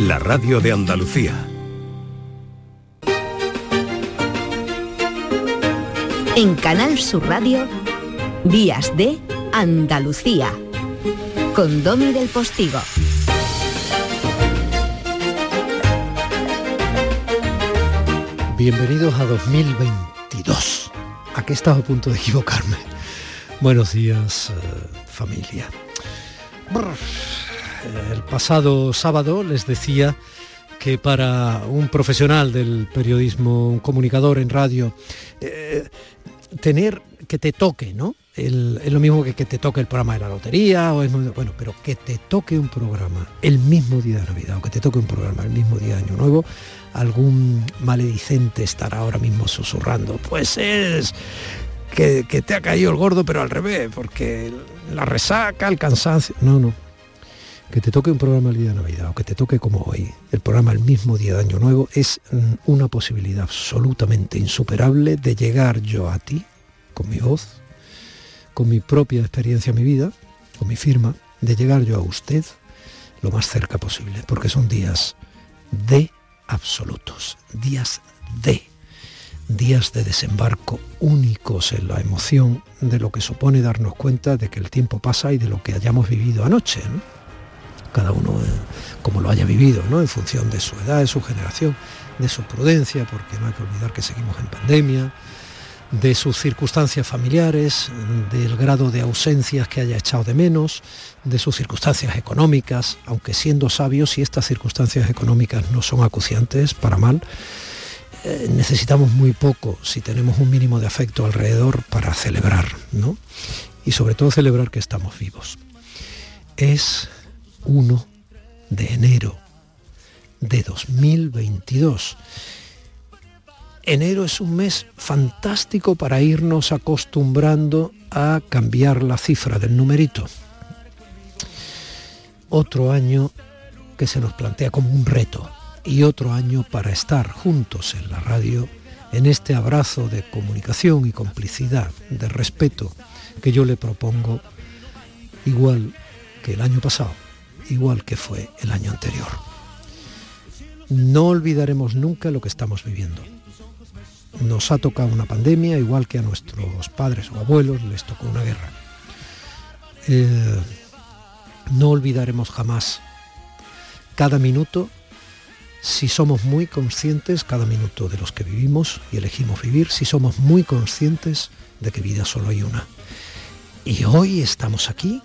la radio de Andalucía. En Canal Sur Radio, Días de Andalucía, con Domi del Postigo. Bienvenidos a 2022. ¿A qué estaba a punto de equivocarme? Buenos días, eh, familia. El pasado sábado les decía que para un profesional del periodismo, un comunicador en radio, eh, tener que te toque, ¿no? es lo mismo que que te toque el programa de la lotería, o es, bueno, pero que te toque un programa el mismo día de Navidad, o que te toque un programa el mismo día de Año Nuevo, algún maledicente estará ahora mismo susurrando. Pues es que, que te ha caído el gordo, pero al revés, porque la resaca, el cansancio. No, no, que te toque un programa el día de Navidad o que te toque como hoy, el programa el mismo día de Año Nuevo, es mm, una posibilidad absolutamente insuperable de llegar yo a ti, con mi voz, con mi propia experiencia en mi vida, con mi firma, de llegar yo a usted lo más cerca posible, porque son días de absolutos, días de, días de desembarco únicos en la emoción de lo que supone darnos cuenta de que el tiempo pasa y de lo que hayamos vivido anoche cada uno eh, como lo haya vivido, ¿no? en función de su edad, de su generación, de su prudencia, porque no hay que olvidar que seguimos en pandemia, de sus circunstancias familiares, del grado de ausencias que haya echado de menos, de sus circunstancias económicas, aunque siendo sabios, si estas circunstancias económicas no son acuciantes para mal, eh, necesitamos muy poco si tenemos un mínimo de afecto alrededor para celebrar, ¿no? Y sobre todo celebrar que estamos vivos. Es 1 de enero de 2022. Enero es un mes fantástico para irnos acostumbrando a cambiar la cifra del numerito. Otro año que se nos plantea como un reto y otro año para estar juntos en la radio en este abrazo de comunicación y complicidad, de respeto que yo le propongo, igual que el año pasado igual que fue el año anterior. No olvidaremos nunca lo que estamos viviendo. Nos ha tocado una pandemia igual que a nuestros padres o abuelos les tocó una guerra. Eh, no olvidaremos jamás cada minuto si somos muy conscientes, cada minuto de los que vivimos y elegimos vivir, si somos muy conscientes de que vida solo hay una. Y hoy estamos aquí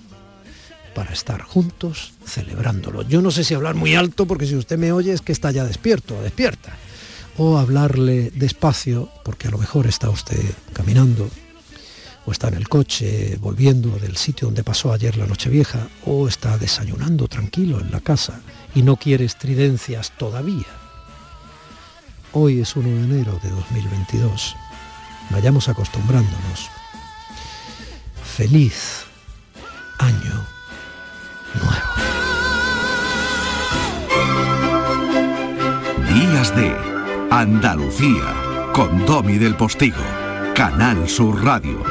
para estar juntos celebrándolo. Yo no sé si hablar muy alto, porque si usted me oye es que está ya despierto, despierta. O hablarle despacio, porque a lo mejor está usted caminando, o está en el coche volviendo del sitio donde pasó ayer la noche vieja, o está desayunando tranquilo en la casa y no quiere estridencias todavía. Hoy es 1 de enero de 2022. Vayamos acostumbrándonos. Feliz de Andalucía con Domi del Postigo, Canal Sur Radio.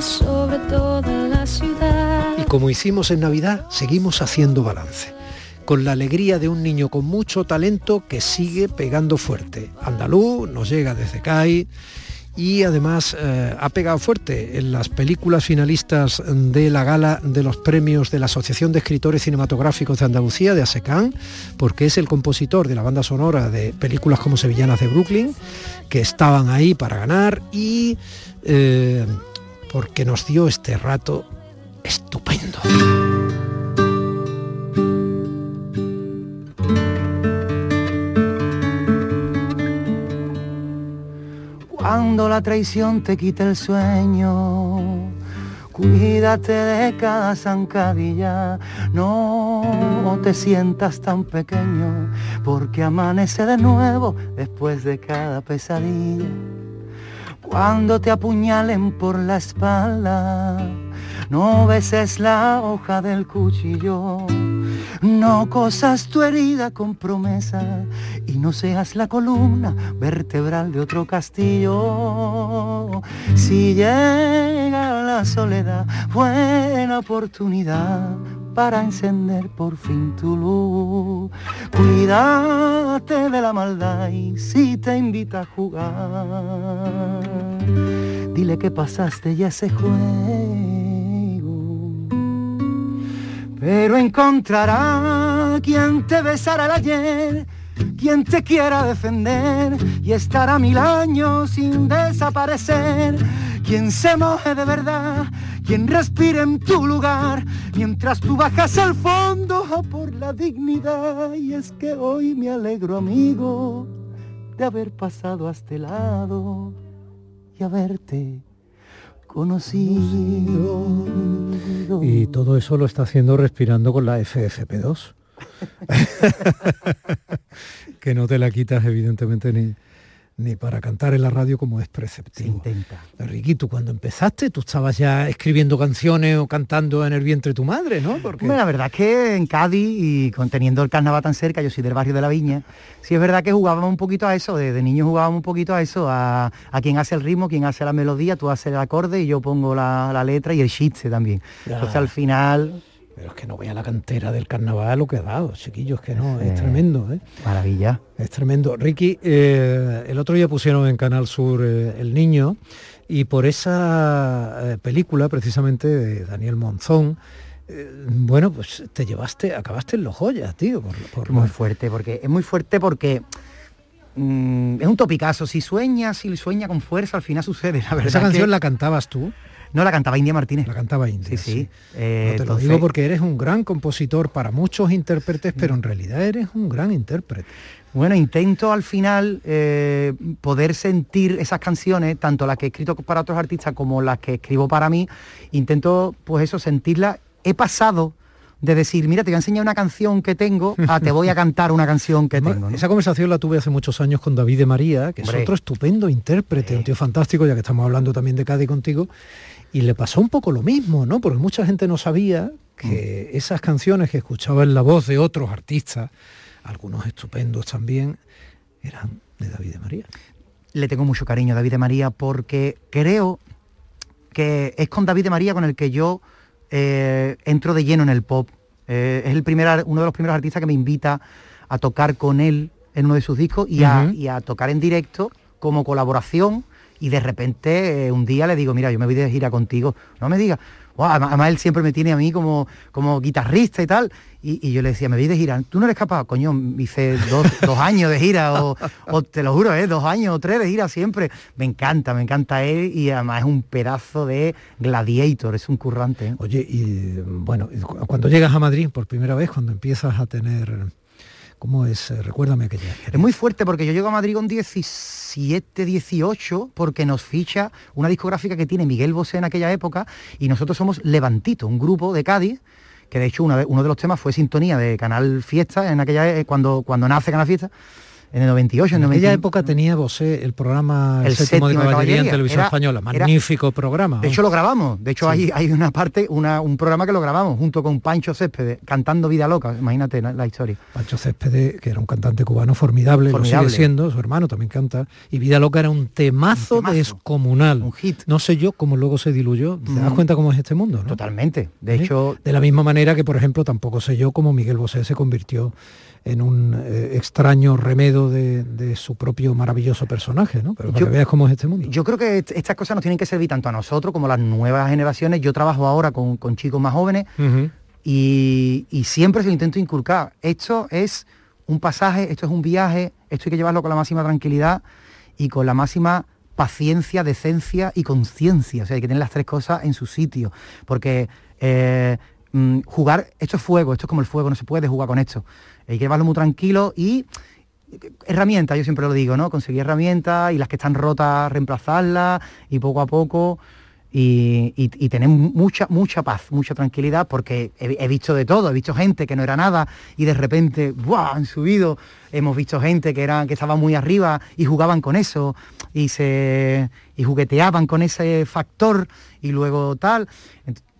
sobre toda la ciudad. Y como hicimos en Navidad, seguimos haciendo balance con la alegría de un niño con mucho talento que sigue pegando fuerte. Andaluz nos llega desde CAI y además eh, ha pegado fuerte en las películas finalistas de la gala de los premios de la Asociación de Escritores Cinematográficos de Andalucía, de ASECAN, porque es el compositor de la banda sonora de películas como Sevillanas de Brooklyn, que estaban ahí para ganar y eh, porque nos dio este rato estupendo. Cuando la traición te quita el sueño, cuídate de cada zancadilla, no te sientas tan pequeño, porque amanece de nuevo después de cada pesadilla. Cuando te apuñalen por la espalda, no beses la hoja del cuchillo no cosas tu herida con promesa y no seas la columna vertebral de otro castillo. Si llega la soledad, buena oportunidad para encender por fin tu luz. Cuídate de la maldad y si te invita a jugar, dile que pasaste ya ese juego. Pero encontrará quien te besará el ayer quien te quiera defender y estará mil años sin desaparecer, quien se moje de verdad, quien respire en tu lugar, mientras tú bajas al fondo por la dignidad. Y es que hoy me alegro, amigo, de haber pasado a este lado y haberte conocido. Y todo eso lo está haciendo respirando con la FFP2. que no te la quitas evidentemente ni, ni para cantar en la radio como es preceptivo. Se intenta. Riquito, cuando empezaste, tú estabas ya escribiendo canciones o cantando en el vientre de tu madre, ¿no? Porque... la verdad es que en Cádiz y teniendo el carnaval tan cerca, yo soy del barrio de la Viña, sí es verdad que jugábamos un poquito a eso, de, niño jugábamos un poquito a eso, a, a quien hace el ritmo, quien hace la melodía, tú haces el acorde y yo pongo la, letra y el chiste también. Entonces al final pero es que no vea la cantera del carnaval lo que ha dado, chiquillos, que no, es tremendo. ¿eh? Maravilla. Es tremendo. Ricky, eh, el otro día pusieron en Canal Sur eh, El Niño y por esa película precisamente de Daniel Monzón, bueno, pues te llevaste, acabaste en los joyas, tío. Por, muy fuerte, porque es muy fuerte porque mm, es un topicazo. Si sueñas, si sueña con fuerza, al final sucede. La verdad ¿Esa canción la cantabas tú? No, la cantaba India Martínez. La cantaba India. Sí, sí. Eh, te lo digo porque eres un gran compositor para muchos intérpretes, pero en realidad eres un gran intérprete. Bueno, intento al final eh, poder sentir esas canciones, tanto las que he escrito para otros artistas como las que escribo para mí, intento pues eso, sentirlas. He pasado de decir, mira, te voy a enseñar una canción que tengo, a te voy a cantar una canción que tengo. Esa conversación la tuve hace muchos años con David de María, que es otro estupendo intérprete, un tío fantástico, ya que estamos hablando también de Cádiz contigo, y le pasó un poco lo mismo, ¿no? Porque mucha gente no sabía que mm. esas canciones que escuchaba en la voz de otros artistas, algunos estupendos también, eran de David de María. Le tengo mucho cariño a David de María porque creo que es con David de María con el que yo eh, entro de lleno en el pop. Eh, es el primer, uno de los primeros artistas que me invita a tocar con él en uno de sus discos y, y a tocar en directo como colaboración y de repente eh, un día le digo, mira, yo me voy de gira contigo, no me diga, además él siempre me tiene a mí como, como guitarrista y tal, y, yo le decía, me voy de gira, tú no eres capaz, coño, hice dos, años de gira, o, te lo juro, ¿eh? dos años o tres de gira siempre, me encanta, me encanta él, y además es un pedazo de gladiator, es un currante. ¿eh? Oye, y bueno, cuando llegas a Madrid por primera vez, cuando empiezas a tener ¿Cómo es? Eh, recuérdame que ya. Es muy fuerte porque yo llego a Madrid con 17, 18, porque nos ficha una discográfica que tiene Miguel Bosé en aquella época y nosotros somos Levantito, un grupo de Cádiz que de hecho uno de los temas fue sintonía de Canal Fiesta en aquella eh, cuando cuando nace Canal Fiesta en el 98. En, aquella época tenía Bosé el programa El, séptimo, de caballería, en televisión española, magnífico programa. De hecho lo grabamos, de hecho hay, hay una parte, un programa que lo grabamos junto con Pancho Céspedes, cantando Vida Loca, imagínate la, historia. Pancho Céspedes, que era un cantante cubano formidable, lo sigue siendo, su hermano también canta, y Vida Loca era un temazo, descomunal. Un hit. No sé yo cómo luego se diluyó, ¿te das mm. cuenta cómo es este mundo? Totalmente, de hecho... De la misma manera que, por ejemplo, tampoco sé yo cómo Miguel Bosé se convirtió en un eh, extraño remedo de, su propio maravilloso personaje, ¿no? Pero para que veas cómo es este mundo. Yo creo que estas cosas nos tienen que servir tanto a nosotros como a las nuevas generaciones. Yo trabajo ahora con, chicos más jóvenes y, siempre se lo intento inculcar. Esto es un pasaje, esto es un viaje, esto hay que llevarlo con la máxima tranquilidad y con la máxima paciencia, decencia y conciencia. O sea, hay que tener las tres cosas en su sitio. Porque eh, mm, jugar, esto es fuego, esto es como el fuego, no se puede jugar con esto. Hay que llevarlo muy tranquilo y herramientas, yo siempre lo digo, ¿no? Conseguir herramientas y las que están rotas reemplazarlas y poco a poco y, tener mucha, mucha paz, mucha tranquilidad, porque he, visto de todo, he visto gente que no era nada y de repente han subido, hemos visto gente que eran, que estaba muy arriba y jugaban con eso y se y jugueteaban con ese factor y luego tal.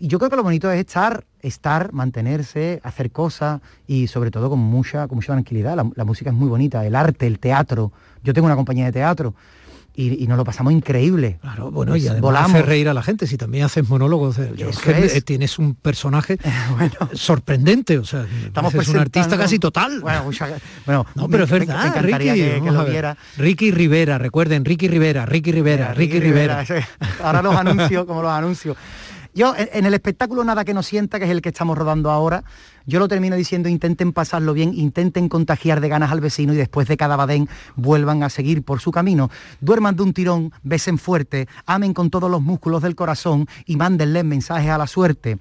Y yo creo que lo bonito es estar, estar, mantenerse, hacer cosas y sobre todo con mucha, con mucha tranquilidad. La, música es muy bonita, el arte, el teatro. Yo tengo una compañía de teatro y, nos lo pasamos increíble. Claro, bueno, y además hace reír a la gente, si también haces monólogos, eh, tienes un personaje sorprendente, o sea, Estamos es un artista casi total. Bueno, no, pero es verdad, Ricky, que, lo viera. Ricky Rivera, recuerden, Ricky Rivera, Ricky Rivera, Ricky, Rivera. Ahora los anuncio, como los anuncio. Yo, en el espectáculo Nada que nos sienta, que es el que estamos rodando ahora, yo lo termino diciendo, intenten pasarlo bien, intenten contagiar de ganas al vecino y después de cada badén vuelvan a seguir por su camino. Duerman de un tirón, besen fuerte, amen con todos los músculos del corazón y mándenle mensajes a la suerte.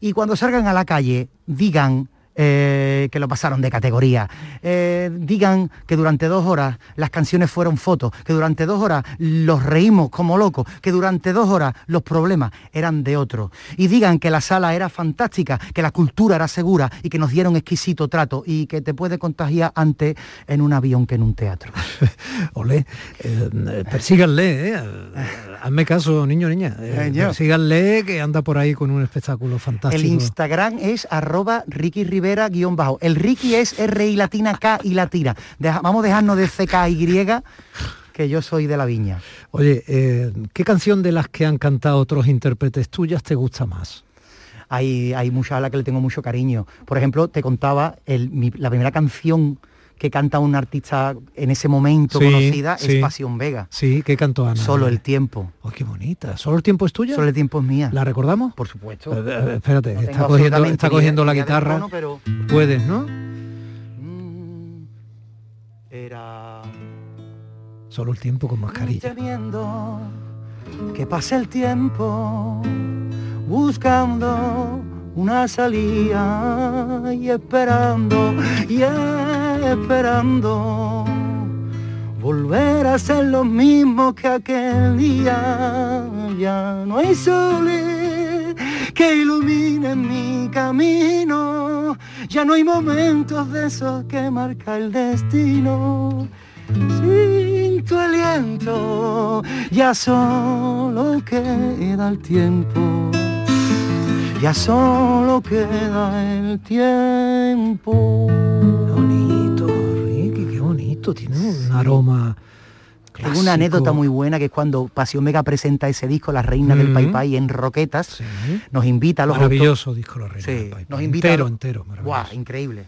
Y cuando salgan a la calle, digan eh, que lo pasaron de categoría. Eh, digan que durante dos horas las canciones fueron fotos, que durante dos horas los reímos como locos, que durante dos horas los problemas eran de otro. Y digan que la sala era fantástica, que la cultura era segura y que nos dieron exquisito trato y que te puede contagiar antes en un avión que en un teatro. Olé, eh, persíganle, eh. hazme caso, niño, niña. persíganle que anda por ahí con un espectáculo fantástico. El Instagram es arroba Ricky Rivera guion bajo. El Ricky es R y latina K y latina. vamos a dejarnos de CK y que yo soy de la viña. Oye, eh, ¿qué canción de las que han cantado otros intérpretes tuyas te gusta más? Hay, hay muchas a las que le tengo mucho cariño. Por ejemplo, te contaba la primera canción que canta un artista en ese momento conocida es Pasión Vega. Sí, ¿qué cantó Ana? Solo el tiempo. Oh, qué bonita. ¿Solo el tiempo es tuya? Solo el tiempo es mía. ¿La recordamos? Por supuesto. Eh, eh, espérate, está, cogiendo, está cogiendo, la guitarra. pero... Puedes, ¿no? Mm, era... Solo el tiempo con mascarilla. que pase el tiempo buscando una salida y esperando y esperando volver a ser lo mismo que aquel día. Ya no hay sol que iluminen mi camino, ya no hay momentos de esos que marca el destino. Sin tu aliento, ya solo queda el tiempo ya solo queda el tiempo. Bonito, Ricky, qué bonito, tiene un aroma. Tengo una anécdota muy buena que es cuando Pasión Mega presenta ese disco, La Reina del Pai Pai, en Roquetas, nos invita a los Maravilloso disco La Reina del Pai, Nos invita entero, entero, maravilloso. increíble.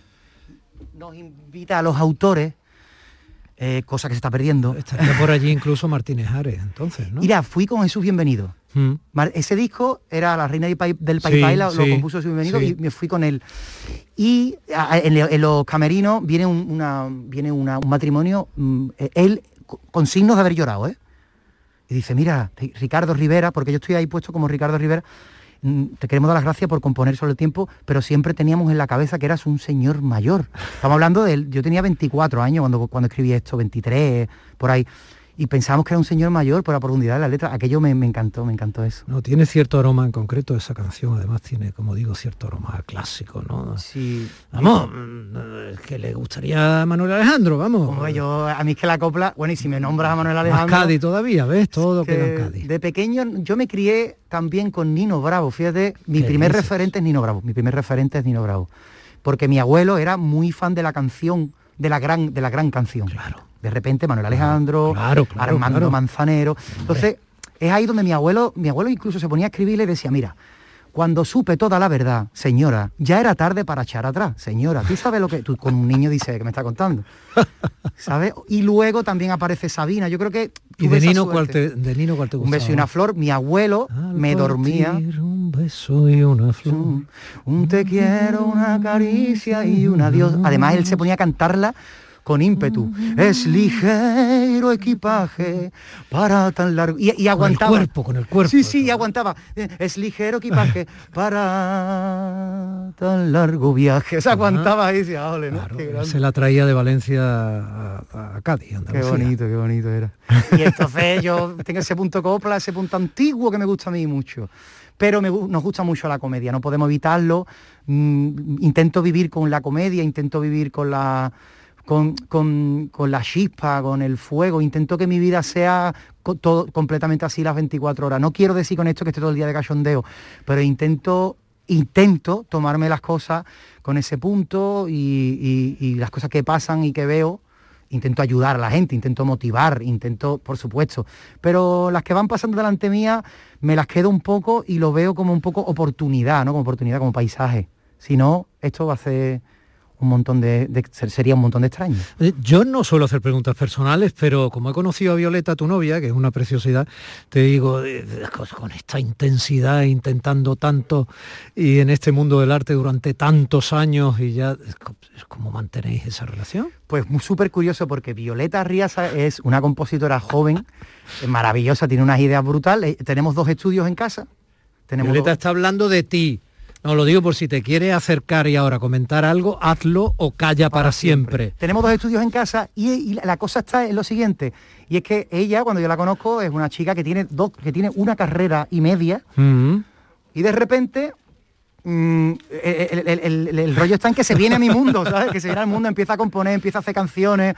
Nos invita a los autores eh, cosa que se está perdiendo. Estaría por allí incluso Martínez Ares, entonces, ¿no? Mira, fui con Jesús Bienvenido. Mm. Ese disco era La Reina del Pai, del lo, compuso Jesús Bienvenido y me fui con él. Y en, los camerinos viene, un, una, viene un matrimonio, mm, él con signos de haber llorado, ¿eh? Y dice, mira, Ricardo Rivera, porque yo estoy ahí puesto como Ricardo Rivera, te queremos dar las gracias por componer sobre el tiempo, pero siempre teníamos en la cabeza que eras un señor mayor. Estamos hablando de él, yo tenía 24 años cuando, cuando escribí esto, 23, por ahí y pensábamos que era un señor mayor por la profundidad de la letra. Aquello me, encantó, me encantó eso. No, tiene cierto aroma en concreto esa canción, además tiene, como digo, cierto aroma clásico, ¿no? Sí. Vamos, que le gustaría a Manuel Alejandro, vamos. yo, a mí es que la copla, bueno, y si me nombras a Manuel Alejandro... Cádiz todavía, ¿ves? Todo queda en Cádiz. De pequeño yo me crié también con Nino Bravo, fíjate, mi primer referente es Nino Bravo, mi primer referente es Nino Bravo. Porque mi abuelo era muy fan de la canción, de la gran, de la gran canción. Claro de repente Manuel Alejandro, Armando Manzanero. Entonces, es ahí donde mi abuelo, mi abuelo incluso se ponía a escribir y le decía, mira, cuando supe toda la verdad, señora, ya era tarde para echar atrás. Señora, tú sabes lo que tú con un niño dice que me está contando. ¿Sabes? Y luego también aparece Sabina. Yo creo que ¿Y de Nino, cuál te, de Nino cuál te Un beso y una flor. Mi abuelo me dormía. Un beso y una flor. Un te quiero, una caricia y un adiós. Además él se ponía a cantarla con ímpetu. Es ligero equipaje para tan largo... Y, aguantaba. Con el cuerpo, con el cuerpo. Sí, sí, y aguantaba. Es ligero equipaje para tan largo viaje. Se aguantaba ahí, decía, ole, ¿no? se la traía de Valencia a, Cádiz. Qué bonito, qué bonito era. Y entonces yo tengo ese punto copla, ese punto antiguo que me gusta a mí mucho pero nos gusta mucho la comedia, no podemos evitarlo. Mm, intento vivir con la comedia, intento vivir con la con, la chispa, con el fuego. Intento que mi vida sea todo, completamente así las 24 horas. No quiero decir con esto que esté todo el día de cachondeo, pero intento, intento tomarme las cosas con ese punto y, las cosas que pasan y que veo intento ayudar a la gente, intento motivar, intento, por supuesto, pero las que van pasando delante mía me las quedo un poco y lo veo como un poco oportunidad, ¿no? Como oportunidad, como paisaje. Si no, esto va a ser un montón de, sería un montón de extraños. Eh, yo no suelo hacer preguntas personales, pero como he conocido a Violeta, tu novia, que es una preciosidad, te digo, con esta intensidad, intentando tanto y en este mundo del arte durante tantos años y ya, ¿cómo mantenéis esa relación? Pues súper curioso porque Violeta Riasa es una compositora joven, maravillosa, tiene unas ideas brutales. Tenemos dos estudios en casa. Tenemos Violeta está hablando de ti. No, lo digo por si te quiere acercar y ahora comentar algo, hazlo o calla para, siempre. Tenemos dos estudios en casa y, la cosa está en lo siguiente. Y es que ella, cuando yo la conozco, es una chica que tiene, dos, que tiene una carrera y media. Mm. Y de repente mm, el, rollo está en que se viene a mi mundo, ¿sabes? Que se viene al mundo, empieza a componer, empieza a hacer canciones,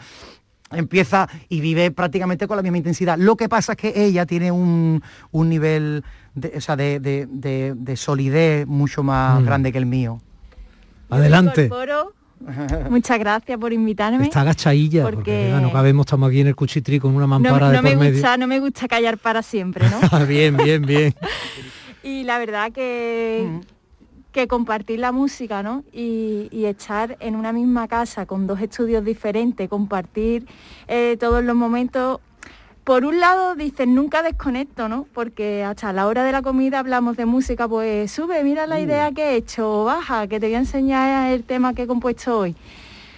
empieza y vive prácticamente con la misma intensidad. Lo que pasa es que ella tiene un, un nivel de, o sea, de, de, de, solidez mucho más mm. grande que el mío. Adelante. Muchas gracias por invitarme. Está agachadilla, porque, no cabemos, estamos aquí en el cuchitri con una mampara no, de me gusta, No me gusta callar para siempre, ¿no? Bien, bien, bien. y la verdad que, mm. que compartir la música, ¿no? Y, y, estar en una misma casa con dos estudios diferentes, compartir eh, todos los momentos por un lado dicen nunca desconecto, ¿no? Porque hasta la hora de la comida hablamos de música, pues sube, mira la idea que he hecho, baja, que te voy a enseñar el tema que he compuesto hoy.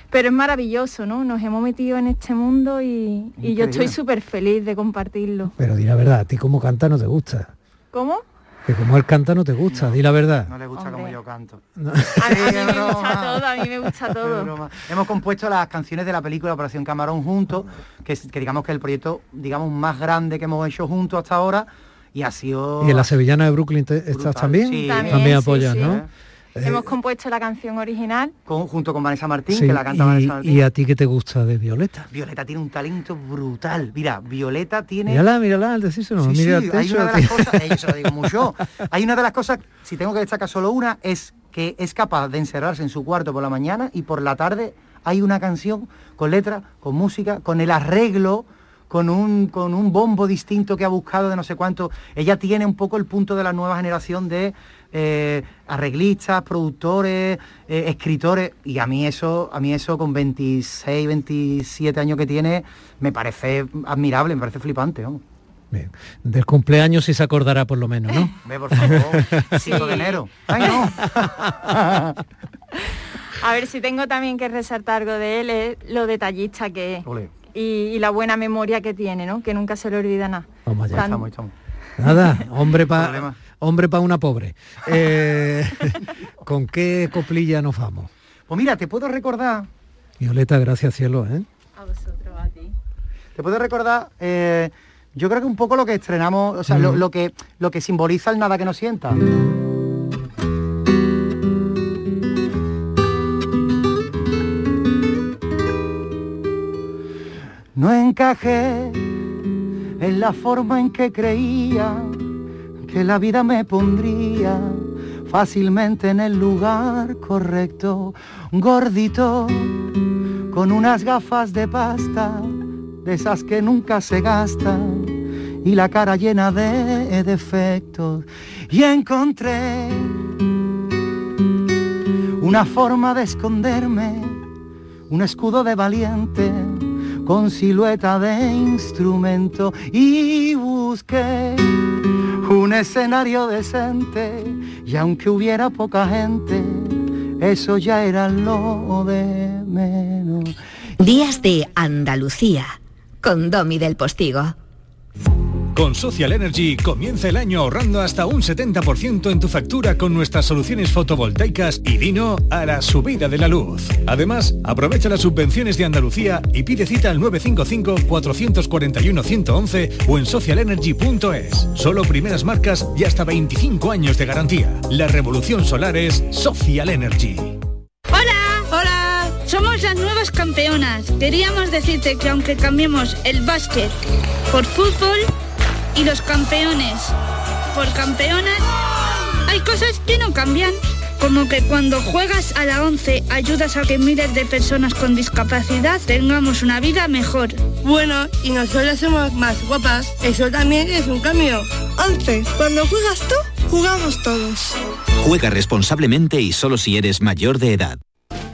Pero es maravilloso, ¿no? Nos hemos metido en este mundo y, y yo estoy súper feliz de compartirlo. Pero di la verdad, a ti como canta no te gusta. ¿Cómo? Que como él canta no te gusta, di la verdad. No le gusta como yo canto. A, mí me gusta todo, a mí me gusta todo. Hemos compuesto las canciones de la película Operación Camarón juntos, que, que digamos que el proyecto digamos más grande que hemos hecho juntos hasta ahora y ha sido... ¿Y en la Sevillana de Brooklyn estás también? Sí. También, apoyas, ¿no? Hemos compuesto la canción original. junto con Vanessa Martín, que la canta Vanessa Martín. ¿Y a ti qué te gusta de Violeta? Violeta tiene un talento brutal. Mira, Violeta tiene... Mírala, mírala, al decírselo. Sí, mira sí, hay una de las cosas, eso lo digo mucho, hay una de las cosas, si tengo que destacar solo una, es que es capaz de encerrarse en su cuarto por la mañana y por la tarde hay una canción con letra, con música, con el arreglo, con un, con un bombo distinto que ha buscado de no sé cuánto. Ella tiene un poco el punto de la nueva generación de eh, arreglistas, productores, eh, escritores, y a mí eso, a mí eso con 26, 27 años que tiene, me parece admirable, me parece flipante. Bien. Del cumpleaños sí se acordará por lo menos, ¿no? Ve, por favor, 5 de enero. Ay, no. A ver, si tengo también que resaltar algo de él, es lo detallista que es. Y, la buena memoria que tiene, ¿no? Que nunca se le olvida nada. Vamos allá. Nada, hombre para hombre para una pobre. Eh, ¿Con qué coplilla nos vamos? Pues mira, te puedo recordar... Violeta, gracias cielo, ¿eh? A vosotros, a ti. Te puedo recordar, eh, yo creo que un poco lo que estrenamos, o sea, lo, mm. que, lo que simboliza el nada que nos sienta. No encajé en la forma en que creía que la vida me pondría fácilmente en el lugar correcto, gordito, con unas gafas de pasta, de esas que nunca se gastan, y la cara llena de defectos. Y encontré una forma de esconderme, un escudo de valiente, con silueta de instrumento, y busqué un escenario decente y aunque hubiera poca gente, eso ya era lo de menos. Días de Andalucía con Domi del Postigo. Con Social Energy comienza el año ahorrando hasta un 70% en tu factura con nuestras soluciones fotovoltaicas y vino a la subida de la luz. Además, aprovecha las subvenciones de Andalucía y pide cita al 955-441-111 o en socialenergy.es. Solo primeras marcas y hasta 25 años de garantía. La revolución solar es Social Energy. ¡Hola! ¡Hola! Somos las nuevas campeonas. Queríamos decirte que aunque cambiemos el básquet por fútbol, y los campeones por campeonas, hay cosas que no cambian. como que cuando juegas a la 11 ayudas a que miles de personas con discapacidad tengamos una vida mejor. Bueno, y nosotros somos más guapas, eso también es un cambio. 11. Cuando juegas tú, jugamos todos. Juega responsablemente y solo si eres mayor de edad.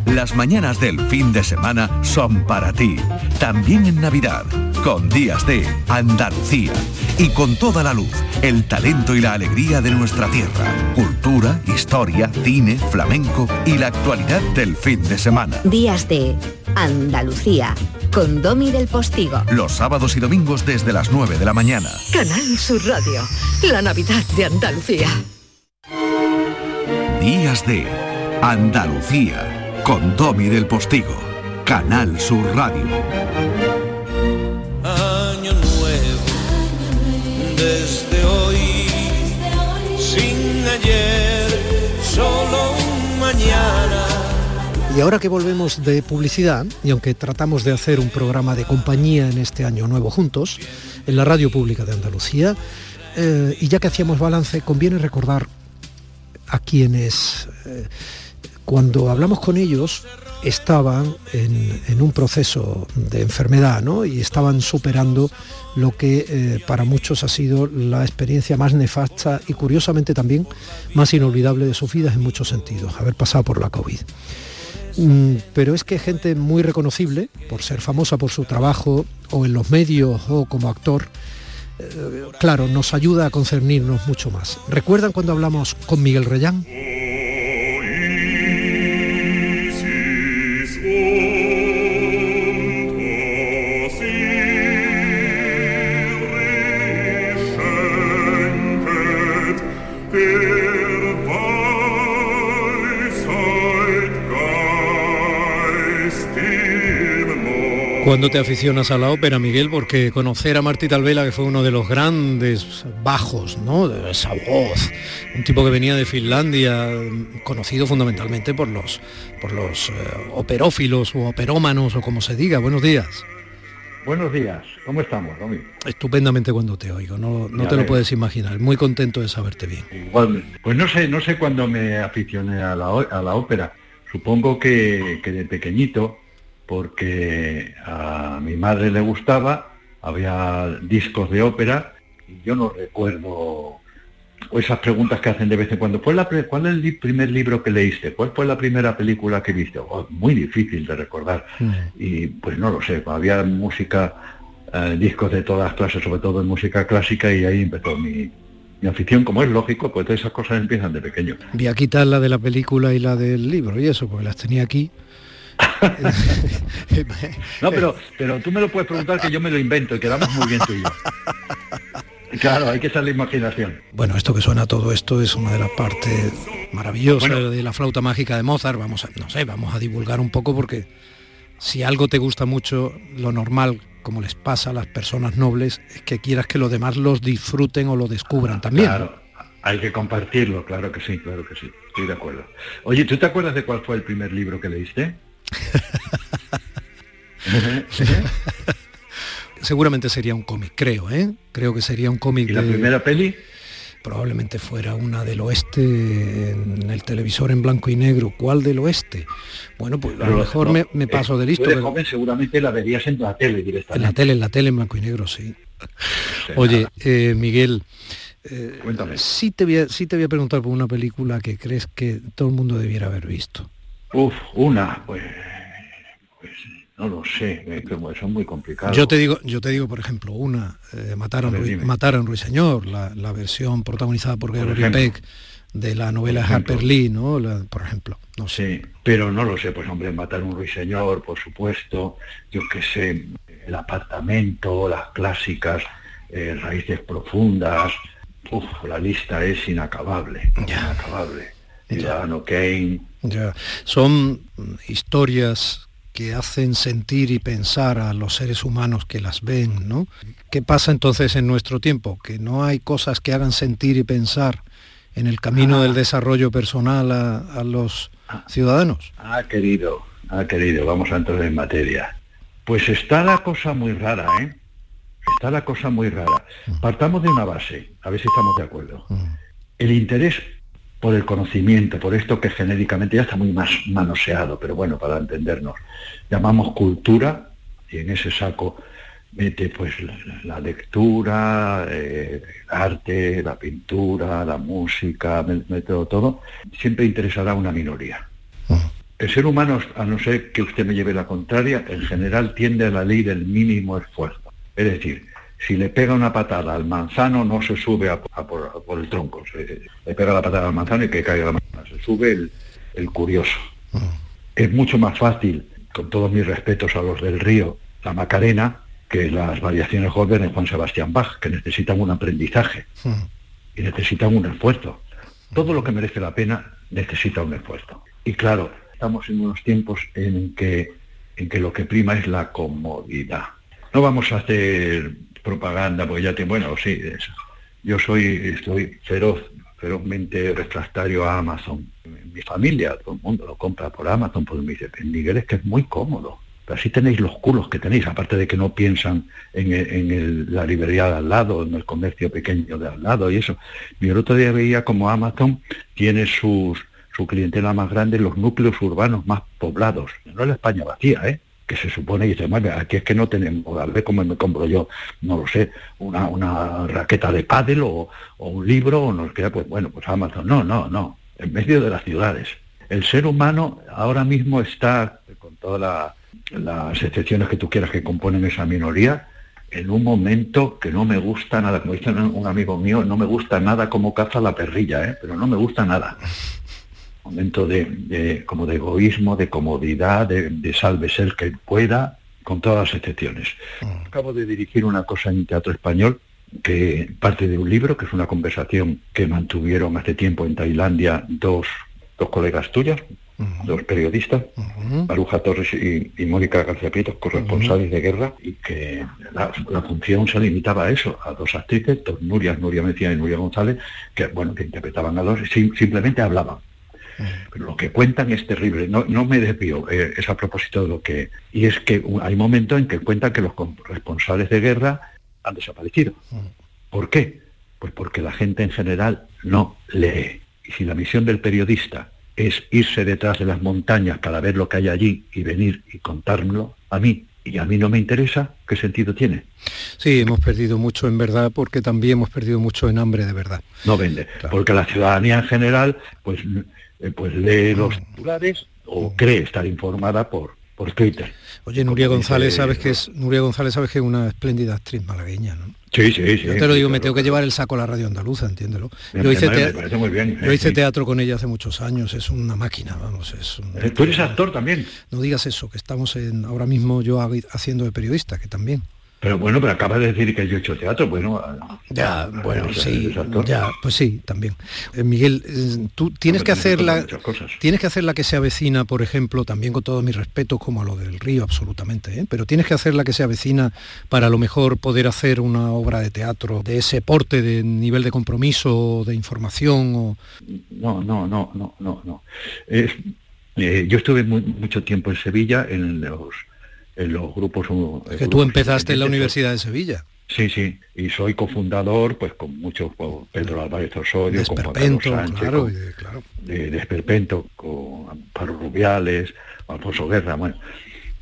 Las mañanas del fin de semana son para ti, también en Navidad, con días de Andalucía y con toda la luz, el talento y la alegría de nuestra tierra, cultura, historia, cine, flamenco y la actualidad del fin de semana. Días de Andalucía, con Domi del Postigo. Los sábados y domingos desde las 9 de la mañana. Canal Sur Radio, la Navidad de Andalucía. Días de Andalucía con Domi del Postigo, Canal Sur Radio. Año nuevo, desde hoy, sin ayer, solo un mañana. Y ahora que volvemos de publicidad, y aunque tratamos de hacer un programa de compañía en este año nuevo juntos, en la radio pública de Andalucía, eh, y ya que hacíamos balance, conviene recordar a quienes... Eh, cuando hablamos con ellos estaban en, un proceso de enfermedad ¿no? y estaban superando lo que eh, para muchos ha sido la experiencia más nefasta y curiosamente también más inolvidable de sus vidas en muchos sentidos, haber pasado por la COVID. Mm, pero es que gente muy reconocible, por ser famosa por su trabajo o en los medios o como actor, eh, claro, nos ayuda a concernirnos mucho más. ¿Recuerdan cuando hablamos con Miguel Reyán? ¿Cuándo te aficionas a la ópera, Miguel? Porque conocer a Martí Talvela, que fue uno de los grandes bajos, ¿no? De esa voz, un tipo que venía de Finlandia, conocido fundamentalmente por los, por los eh, operófilos o operómanos o como se diga. Buenos días. Buenos días, ¿cómo estamos, Domi? Estupendamente cuando te oigo, no, no te lo puedes imaginar. Muy contento de saberte bien. Igualmente. Pues no sé, no sé cuándo me aficioné a la, a la ópera. Supongo que, que de pequeñito porque a mi madre le gustaba, había discos de ópera y yo no recuerdo esas preguntas que hacen de vez en cuando. ¿Cuál, es el primer libro que leíste? ¿Cuál fue la primera película que viste? Oh, muy difícil de recordar. Mm. Y pues no lo sé, había música, eh, discos de todas clases, sobre todo en música clásica, y ahí empezó mi, mi afición, como es lógico, pues todas esas cosas empiezan de pequeño. Voy a quitar la de la película y la del libro y eso, porque las tenía aquí. no, pero, pero tú me lo puedes preguntar que yo me lo invento y quedamos muy bien tú y yo. Claro, hay que usar la imaginación. Bueno, esto que suena todo esto es una de las partes maravillosas de la flauta mágica de Mozart. Vamos a, no sé, vamos a divulgar un poco porque si algo te gusta mucho, lo normal, como les pasa a las personas nobles, es que quieras que los demás los disfruten o lo descubran también. Claro, hay que compartirlo, claro que sí, claro que sí, estoy de acuerdo. Oye, ¿tú te acuerdas de cuál fue el primer libro que leíste? Seguramente sería un cómic, creo, ¿eh? Creo que sería un cómic. ¿Y la primera peli? Probablemente fuera una del oeste en el televisor en blanco y negro. ¿Cuál del oeste? Bueno, pues a lo mejor me, eh, paso de listo. seguramente la verías en la tele directamente. En la tele, en la tele en blanco y negro, sí. Oye, eh, Miguel. Eh, Cuéntame. Sí te, voy sí te voy a preguntar por una película que crees que todo el mundo debiera haber visto. Uf, una, pues, pues no lo sé, son muy complicados. Yo te digo, yo te digo, por ejemplo, una, eh, Mataron, Mataron Ruiseñor, la, la, versión protagonizada por Gregory Peck de la novela Harper Lee, ¿no? por ejemplo. No sé. Sí, pero no lo sé, pues hombre, Matar un ruiseñor, por supuesto, yo qué sé, el apartamento, las clásicas, eh, raíces profundas, uf, la lista es inacabable, inacabable. Ciudadano Kane, ya. Son historias que hacen sentir y pensar a los seres humanos que las ven, ¿no? ¿Qué pasa entonces en nuestro tiempo? Que no hay cosas que hagan sentir y pensar en el camino del ah. desarrollo personal a, los ciudadanos. Ah, querido, ah, querido, vamos a entrar en materia. Pues está la cosa muy rara, ¿eh? Está la cosa muy rara. Mm. Partamos de una base, a ver si estamos de acuerdo. Mm. El interés por el conocimiento, por esto que genéricamente ya está muy más manoseado, pero bueno, para entendernos, llamamos cultura y en ese saco mete pues la, lectura, eh, el arte, la pintura, la música, mete todo, siempre interesará a una minoría. El ser humano, a no ser que usted me lleve la contraria, en general tiende a la ley del mínimo esfuerzo. Es decir, si le pega una patada al manzano no se sube a, por, el tronco, le pega la patada al manzano y que caiga la manzana, se sube el, curioso. Es mucho más fácil, con todos mis respetos a los del río, la Macarena, que las variaciones jóvenes de Juan Sebastián Bach, que necesitan un aprendizaje y necesitan un esfuerzo. Todo lo que merece la pena necesita un esfuerzo. Y claro, estamos en unos tiempos en que, en que lo que prima es la comodidad. No vamos a hacer propaganda, porque ya te, bueno, sí, yo soy, estoy feroz, ferozmente refractario a Amazon. Mi familia, todo el mundo lo compra por Amazon, porque me dice, Miguel es que es muy cómodo. Pero así tenéis los culos que tenéis, aparte de que no piensan en, la librería de al lado, en el comercio pequeño de al lado y eso. Mi otro día veía como Amazon tiene sus, su clientela más grande en los núcleos urbanos más poblados. No es la España vacía, ¿eh? Que se supone y dice, bueno, aquí es que no tenemos, a ver cómo me compro yo, no lo sé, una, una raqueta de pádel o, un libro, o nos queda, pues bueno, pues Amazon, no, no, no, en medio de las ciudades. El ser humano ahora mismo está, con todas las excepciones que tú quieras que componen esa minoría, en un momento que no me gusta nada, como dice un amigo mío, no me gusta nada como caza la perrilla, ¿eh? pero no me gusta nada momento de, como de egoísmo, de comodidad, de, de sálvese el que pueda, con todas las excepciones. Mm. Acabo de dirigir una cosa en teatro español que parte de un libro, que es una conversación que mantuvieron hace tiempo en Tailandia dos, dos colegas tuyas, dos periodistas, Maruja Torres y, Mónica García Prieto, corresponsales de guerra, y que la, función se limitaba a eso, a dos actrices, dos Nuria, Nuria Mecía y Nuria González, que bueno, que interpretaban a dos, simplemente hablaban. Pero lo que cuentan es terrible. No, no me desvío, eh, es a propósito de lo que... Y es que hay momentos en que cuentan que los responsables de guerra han desaparecido. ¿Por qué? Pues porque la gente en general no lee. Y si la misión del periodista es irse detrás de las montañas para ver lo que hay allí y venir y contármelo a mí, y a mí no me interesa, ¿qué sentido tiene? Sí, hemos perdido mucho en verdad porque también hemos perdido mucho en hambre de verdad. No vende, porque la ciudadanía en general pues eh, pues lee los titulares o cree estar informada por, por Twitter. Oye, Nuria González, sabes que es Nuria González, sabes que es una espléndida actriz malagueña, ¿no? Sí, sí, sí. Yo te lo digo, me tengo que llevar el saco a la radio andaluza, entiéndelo. Yo hice, yo hice teatro con ella hace muchos años, es una máquina, vamos, es eh, Tú eres actor también. No digas eso, que estamos en, ahora mismo yo haciendo de periodista, que también. Pero bueno, pero acaba de decir que yo he hecho teatro, bueno... Ya, bueno, sí, ya, pues sí, también. Eh, Miguel, eh, tú tienes que hacer la... Tienes que hacer la que se avecina, por ejemplo, también con todos mis respetos, como a lo del río, absolutamente, ¿eh? pero tienes que hacer la que se avecina para a lo mejor poder hacer una obra de teatro de ese porte, de nivel de compromiso, de información o... No, no, no, no, no, no. yo estuve mucho tiempo en Sevilla, en los los grupos... que tú empezaste en la Universidad de Sevilla. Sí, sí, y soy cofundador, pues con muchos, con Pedro Álvarez Osorio, con Carlos Sánchez, claro, de, Esperpento, con Amparo Rubiales, Alfonso Guerra, bueno.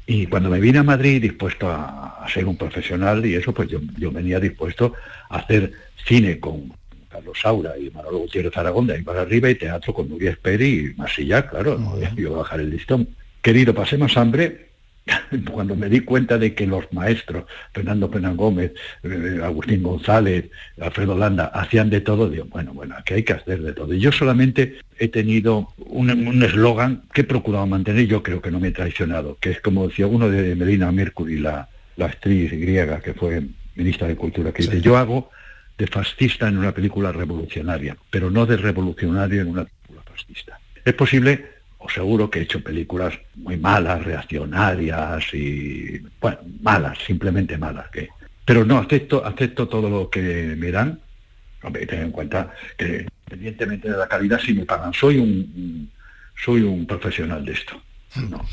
Y cuando me vine a Madrid dispuesto a, ser un profesional y eso, pues yo, yo, venía dispuesto a hacer cine con Carlos Saura y Manolo Gutiérrez Aragón de ahí para arriba y teatro con Nuria Esperi y Masilla, claro, no a bajar el listón. Querido, pasemos hambre, cuando me di cuenta de que los maestros, Fernando Pena Gómez, eh, Agustín González, Alfredo Landa, hacían de todo, digo, bueno, bueno, aquí hay que hacer de todo. Y yo solamente he tenido un eslogan que he procurado mantener, yo creo que no me he traicionado, que es como decía uno de Melina Mercury, la, la actriz griega que fue ministra de Cultura, que dice, yo hago de fascista en una película revolucionaria, pero no de revolucionario en una película fascista. Es posible o seguro que he hecho películas muy malas, reaccionarias y, bueno, malas, simplemente malas. Que, pero no, acepto, acepto todo lo que me dan. Hombre, ten en cuenta que independientemente de la calidad, si me pagan, soy un, soy un profesional de esto. No.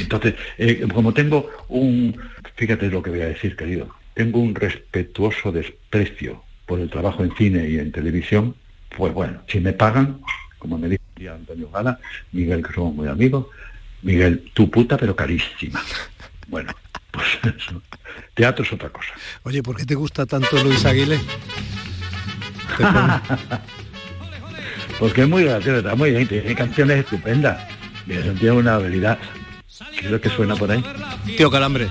Entonces, eh, como tengo un, fíjate lo que voy a decir, querido, tengo un respetuoso desprecio por el trabajo en cine y en televisión, pues bueno, si me pagan, como me dijo Antonio Gala, Miguel, que somos muy amigos, Miguel, tu puta pero carísima. Bueno, pues eso. Teatro es otra cosa. Oye, ¿por qué te gusta tanto Luis Aguilé? Porque es muy gracioso, está muy bien, tiene canciones estupendas. Tiene una habilidad. ¿Qué es lo que suena por ahí? Tío Calambre.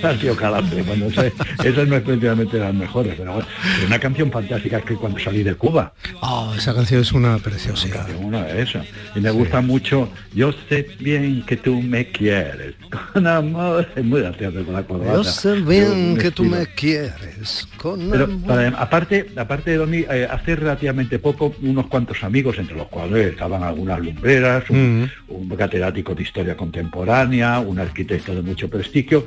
Bueno, eso no es precisamente las mejores, pero bueno, una canción fantástica que cuando salí de Cuba. Oh, esa canción es una preciosidad. Una de esas. Y me gusta mucho, yo sé bien que tú me quieres, con amor, es muy gracioso con la corbata. Yo sé bien que tú me quieres, con Pero amor. para- aparte, aparte de dormir, eh, hace relativamente poco unos cuantos amigos, entre los cuales estaban algunas lumbreras, un, un catedrático de historia contemporánea, un arquitecto de mucho prestigio,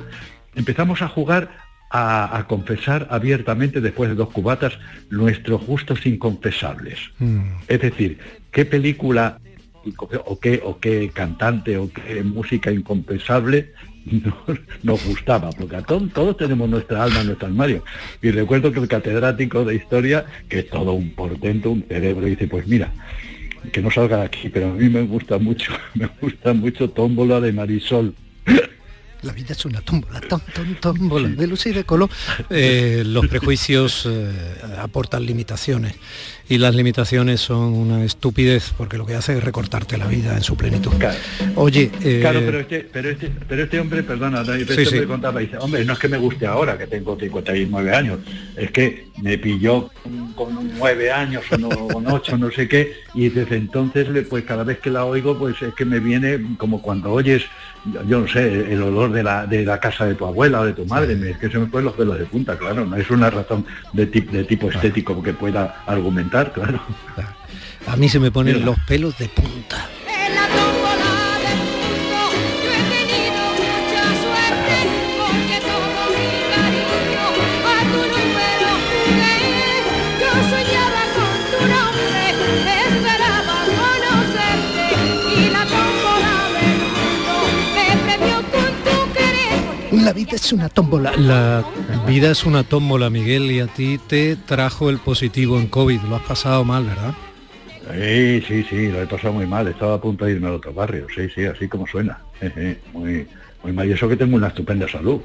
empezamos a jugar a, a confesar abiertamente, después de dos cubatas, nuestros gustos inconfesables. Mm. Es decir, qué película o qué, o qué cantante o qué música inconfesable nos, nos gustaba, porque a todos, todos tenemos nuestra alma en nuestro armario. Y recuerdo que el catedrático de historia, que es todo un portento, un cerebro, dice, pues mira, que no salga de aquí, pero a mí me gusta mucho, me gusta mucho Tómbola de Marisol. La vida es una tómbola, tom, tom, tómbola, de luz y de color. Eh, los prejuicios eh, aportan limitaciones y las limitaciones son una estupidez porque lo que hace es recortarte la vida en su plenitud. Oye, eh, Claro, pero este, pero este, pero este hombre, perdona, este Sí, hombre sí. contaba, dice, hombre, no es que me guste ahora, que tengo 59 años, es que me pilló con, con nueve años o no, con ocho, no sé qué, y desde entonces, pues cada vez que la oigo, pues es que me viene como cuando oyes, yo no sé, el olor de la, de la casa de tu abuela o de tu madre, me- es que se me ponen los pelos de punta, claro, no es una razón de, tip- de tipo estético que pueda argumentar, claro. a mí se me ponen Mira. los pelos de punta. La vida es una tómbola. La vida es una tómbola, Miguel, y a ti te trajo el positivo en COVID. Lo has pasado mal, ¿verdad? Sí, sí, sí, lo he pasado muy mal. Estaba a punto de irme al otro barrio. Sí, sí, así como suena. Muy, muy mal. Y eso que tengo una estupenda salud.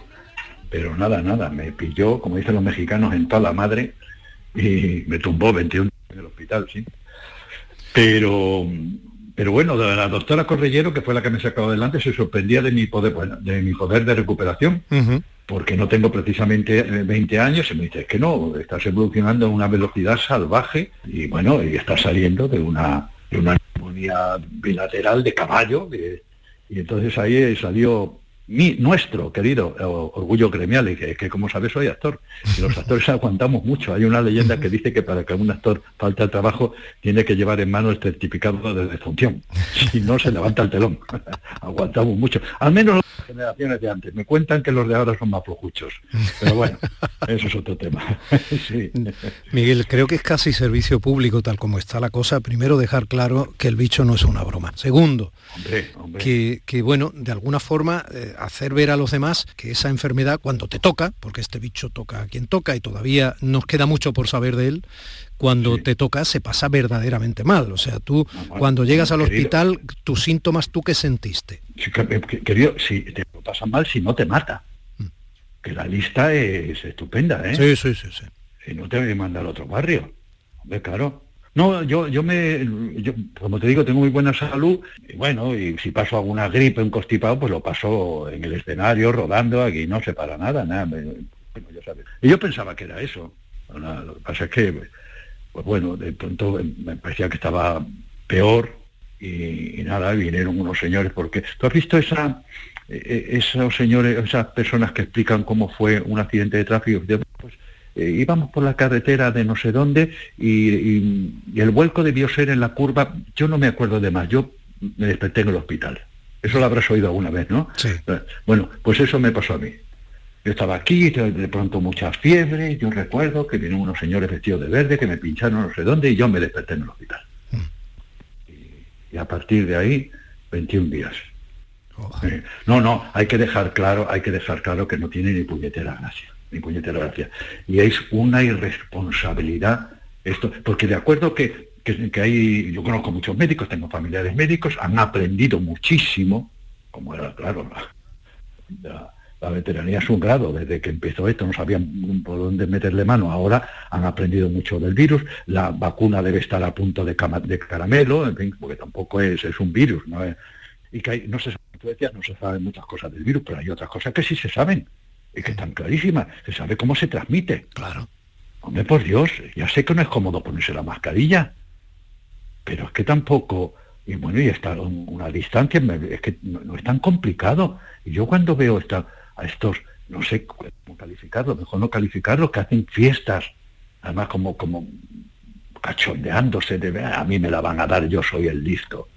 Pero nada, nada. Me pilló, como dicen los mexicanos, en toda la madre y me tumbó 21 en el hospital, sí. Pero, pero bueno, la doctora Correllero, que fue la que me sacó adelante, se sorprendía de mi poder, bueno, de mi poder de recuperación porque no tengo precisamente eh, 20 años y me dice, es que no, estás evolucionando a una velocidad salvaje y bueno, y estás saliendo de una, de una neumonía bilateral de caballo de- y entonces ahí eh, salió mi, nuestro querido eh, orgullo gremial y que, que como sabes soy actor y los actores aguantamos mucho. Hay una leyenda que dice que para que un actor falte al trabajo tiene que llevar en mano el certificado de defunción. Si no se levanta el telón. Aguantamos mucho. Al menos las generaciones de antes. Me cuentan que los de ahora son más flojuchos. Pero bueno, eso es otro tema. Sí. Miguel, creo que es casi servicio público tal como está la cosa. Primero, dejar claro que el bicho no es una broma. Segundo, Hombre, hombre. que, que, bueno, de alguna forma eh, hacer ver a los demás que esa enfermedad cuando te toca, porque este bicho toca a quien toca y todavía nos queda mucho por saber de él, cuando te toca se pasa verdaderamente mal. O sea, tú cuando llegas al querido. hospital, tus síntomas, ¿tú qué sentiste? Que- Querido, si te lo pasa mal, si no te mata. Que la lista es estupenda, ¿eh? Sí, sí, sí, sí. Si no te voy a mandar a otro barrio. Hombre, claro. No, yo, yo me, yo, como te digo, tengo muy buena salud. Y bueno, y si paso alguna gripe, un constipado, pues lo paso en el escenario, rodando, aquí no se para nada, nada. ya. Y yo pensaba que era eso. Lo que pasa es que, pues bueno, de pronto me parecía que estaba peor y, nada, vinieron unos señores, porque tú has visto esa, eh, eh, esos señores, esas personas que explican cómo fue un accidente de tráfico, pues eh, íbamos por la carretera de no sé dónde y, y- y el vuelco debió ser en la curva, yo no me acuerdo de más, yo me desperté en el hospital. Eso lo habrás oído alguna vez, ¿no? Sí. Bueno, pues eso me pasó a mí. Yo estaba aquí, de pronto mucha fiebre, yo recuerdo que vinieron unos señores vestidos de verde que me pincharon no sé dónde y yo me desperté en el hospital. Y, y a partir de ahí, 21 días. Eh, no, no, hay que dejar claro, hay que dejar claro que no tiene ni puñetera gracia, ni puñetera gracia. Y es una irresponsabilidad esto, porque de acuerdo que que, hay, yo conozco muchos médicos, tengo familiares médicos, han aprendido muchísimo, como era claro, la, la- veteranía es un grado, desde que empezó esto no sabían por dónde meterle mano, ahora han aprendido mucho del virus, la vacuna debe estar a punto de, cama- de caramelo, en fin, porque tampoco es, es un virus, ¿no? Es- y que hay, no se, decías, no se saben muchas cosas del virus, pero hay otras cosas que sí se saben, y que están clarísimas, se sabe cómo se transmite. Claro. Hombre, por Dios, ya sé que no es cómodo ponerse la mascarilla, pero es que tampoco, y bueno, y un- una distancia, es que no, no es tan complicado. Y yo cuando veo esta, a estos, no sé cómo calificarlo, mejor no calificarlo, que hacen fiestas, además como, como cachondeándose de, a mí me la van a dar, yo soy el listo.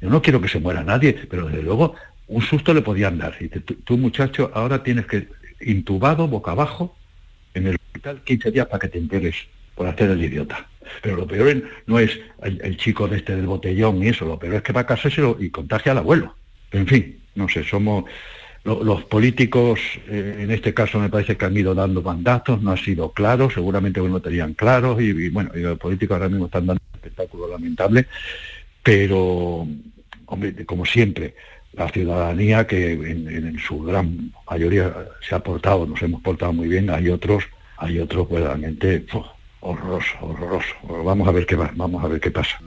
Yo no quiero que se muera nadie, pero desde luego un susto le podían dar. Y tú, tú, muchacho, ahora tienes que intubado, boca abajo, en el hospital 15 días para que te enteres por hacer el idiota. Pero lo peor no es el, chico de este del botellón y eso, lo peor es que va a casárselo y contagia al abuelo. En fin, no sé, somos lo- los políticos, eh, en este caso me parece que han ido dando bandazos, no ha sido claro, seguramente no tenían claros y, y bueno, y los políticos ahora mismo están dando un espectáculo lamentable, pero hombre, como siempre, la ciudadanía que en, su gran mayoría se ha portado, nos hemos portado muy bien, hay otros, hay otros pues, realmente horroroso, horroroso. Vamos a ver qué va, vamos a ver qué pasa.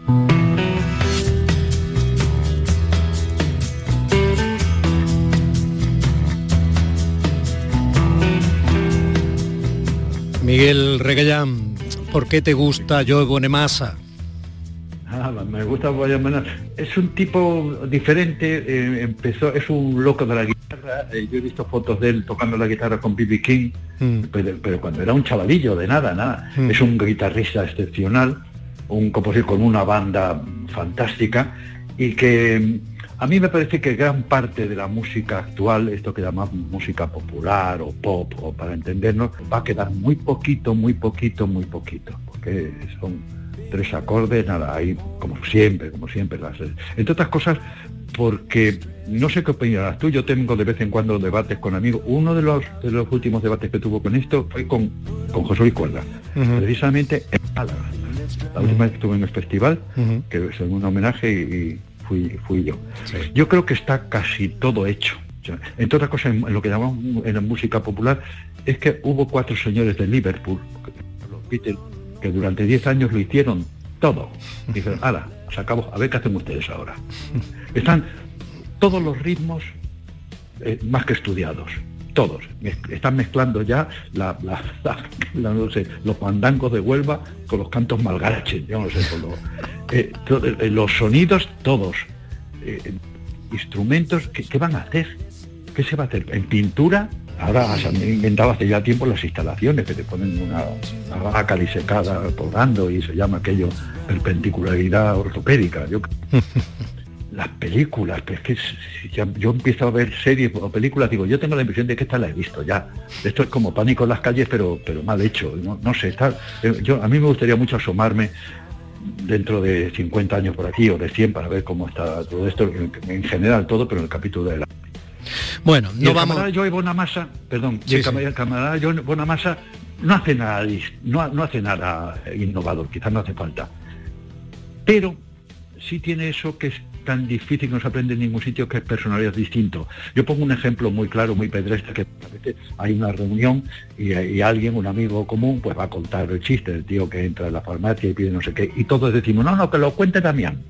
Miguel Regallán, ¿por qué te gusta Joe Bonamassa? Ah, me gusta Brian Maynard. Es un tipo diferente, eh, empezó, es un loco de la guitarra, eh, yo he visto fotos de él tocando la guitarra con B.B. King, pero, pero cuando era un chavalillo, de nada, nada. Mm. Es un guitarrista excepcional, un compositor con una banda fantástica y que mm, a mí me parece que gran parte de la música actual, esto que llamamos música popular o pop, o para entendernos, va a quedar muy poquito, muy poquito, muy poquito, porque son tres acordes, nada, ahí como siempre, como siempre. Las, entre otras cosas, porque no sé qué opinarás tú, yo tengo de vez en cuando debates con amigos. Uno de los, de los últimos debates que tuvo con esto fue con, con José Luis Cuerda, precisamente en Málaga. La última vez que estuve en el festival, Ujú. que es un homenaje y, y fui, fui yo. Yo creo que está casi todo hecho. Entre otras cosas, en, lo que llamamos en la música popular, es que hubo cuatro señores de Liverpool, los Beatles, que durante 10 años lo hicieron todo. Y dijeron, ala, acabó, a ver qué hacen ustedes ahora. Están todos los ritmos eh, más que estudiados. Todos. Están mezclando ya la, no sé, los pandangos de Huelva con los cantos malgaraches, yo no sé, con los, eh, eh, los sonidos todos. Instrumentos, ¿qué, qué van a hacer? ¿Qué se va a hacer? ¿En pintura? Ahora se han inventado hace ya tiempo las instalaciones que te ponen una, una vaca disecada colgando y se llama aquello perpendicularidad ortopédica. Yo, las películas, pero es que ya- yo empiezo a ver series o películas, digo, yo tengo la impresión de que esta la he visto ya. Esto es como pánico en las calles, pero, pero mal hecho. No, no sé, está, eh, yo, a mí me gustaría mucho asomarme dentro de 50 años por aquí o de 100 para ver cómo está todo esto, en, en general todo, pero en el capítulo de la... Bueno, Y no el vamos... camarada Joe Bonamassa, perdón, y Sí, el sí. el camarada Joe Bonamassa no hace nada, no, no hace nada innovador, quizás no hace falta. Pero sí tiene eso que es tan difícil que no se aprende en ningún sitio, que es personalidad distinto. Yo pongo un ejemplo muy claro, muy pedestre, que a veces hay una reunión y, y alguien, un amigo común, pues va a contar el chiste del tío que entra en la farmacia y pide no sé qué, y todos decimos, no, no, que lo cuente Damián.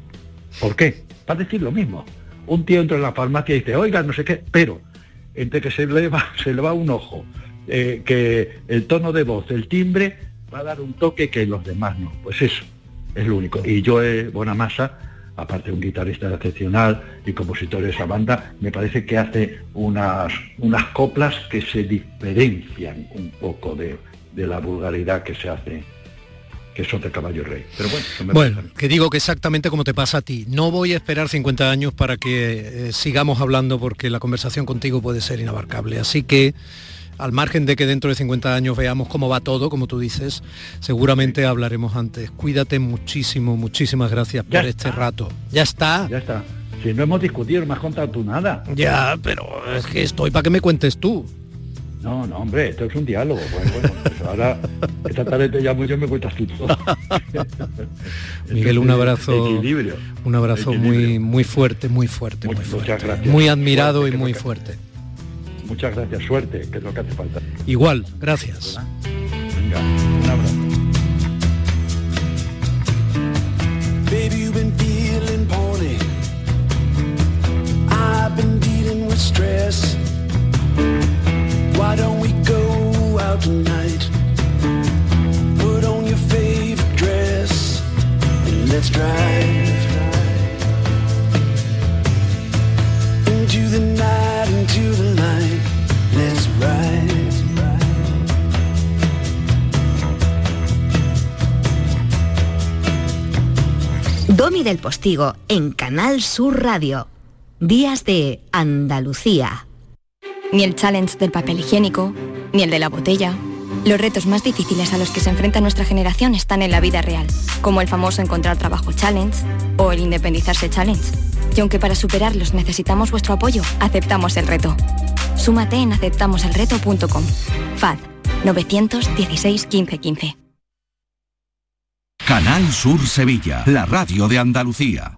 ¿Por qué? Para decir lo mismo. Un tío entra en la farmacia y dice, oiga, no sé qué, pero entre que se le va, se le va un ojo, eh, que el tono de voz, el timbre, va a dar un toque que los demás no. Pues eso, es lo único. Y yo, eh, Bonamassa, aparte de un guitarrista excepcional y compositor de esa banda, me parece que hace unas, unas coplas que se diferencian un poco de, de la vulgaridad que se hace, que son de Caballo Rey. Pero bueno, me Bueno, que digo que exactamente como te pasa a ti. No voy a esperar 50 años para que eh, sigamos hablando porque la conversación contigo puede ser inabarcable. Así que, al margen de que dentro de 50 años veamos cómo va todo, como tú dices, seguramente hablaremos antes. Cuídate muchísimo, muchísimas gracias Ya por está. este rato. Ya está. Ya está. Si no hemos discutido, no me has contado tú nada. Ya, pero es que estoy para que me cuentes tú. No, no, hombre, esto es un diálogo. Bueno, bueno, pues ahora esta tarde te llamo yo me cuentas tú todo. Miguel, un abrazo. Equilibrio. Un abrazo muy muy fuerte, muy fuerte, muy, fuerte. Muchas gracias. Muy admirado y muy que- fuerte. Muchas gracias, suerte, que es lo que hace falta. Igual, gracias. Venga, Domi del Postigo en Canal Sur Radio. Días de Andalucía. Ni el challenge del papel higiénico, ni el de la botella. Los retos más difíciles a los que se enfrenta nuestra generación están en la vida real, como el famoso encontrar trabajo challenge o el independizarse challenge. Y aunque para superarlos necesitamos vuestro apoyo, aceptamos el reto. Súmate en aceptamoselreto.com. FAD 916 15 15. Canal Sur Sevilla, la radio de Andalucía.